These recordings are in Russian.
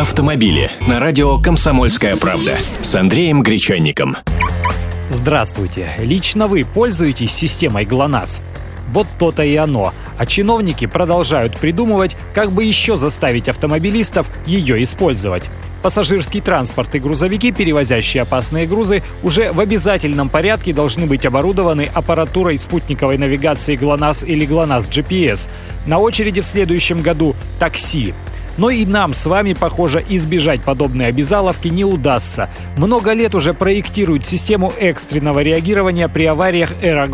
автомобили на радио «Комсомольская правда» с Андреем Гречанником. Здравствуйте. Лично вы пользуетесь системой ГЛОНАСС? Вот то-то и оно. А чиновники продолжают придумывать, как бы еще заставить автомобилистов ее использовать. Пассажирский транспорт и грузовики, перевозящие опасные грузы, уже в обязательном порядке должны быть оборудованы аппаратурой спутниковой навигации ГЛОНАСС или ГЛОНАСС GPS. На очереди в следующем году такси. Но и нам с вами, похоже, избежать подобной обязаловки не удастся. Много лет уже проектируют систему экстренного реагирования при авариях Эра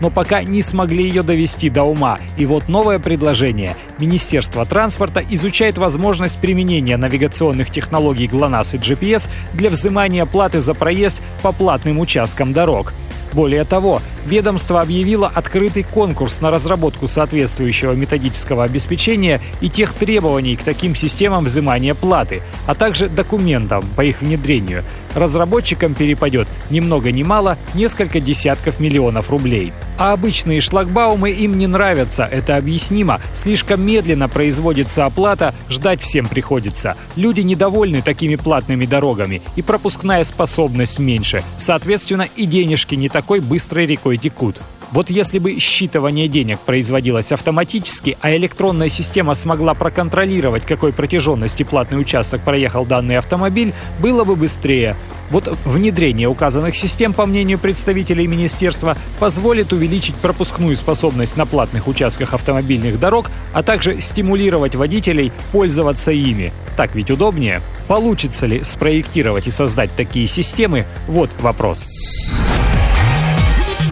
но пока не смогли ее довести до ума. И вот новое предложение. Министерство транспорта изучает возможность применения навигационных технологий ГЛОНАСС и GPS для взимания платы за проезд по платным участкам дорог. Более того, ведомство объявило открытый конкурс на разработку соответствующего методического обеспечения и тех требований к таким системам взимания платы, а также документам по их внедрению. Разработчикам перепадет ни много ни мало несколько десятков миллионов рублей. А обычные шлагбаумы им не нравятся, это объяснимо. Слишком медленно производится оплата, ждать всем приходится. Люди недовольны такими платными дорогами, и пропускная способность меньше. Соответственно, и денежки не такой быстрой рекой текут. Вот если бы считывание денег производилось автоматически, а электронная система смогла проконтролировать, какой протяженности платный участок проехал данный автомобиль, было бы быстрее. Вот внедрение указанных систем, по мнению представителей министерства, позволит увеличить пропускную способность на платных участках автомобильных дорог, а также стимулировать водителей пользоваться ими. Так ведь удобнее. Получится ли спроектировать и создать такие системы? Вот вопрос.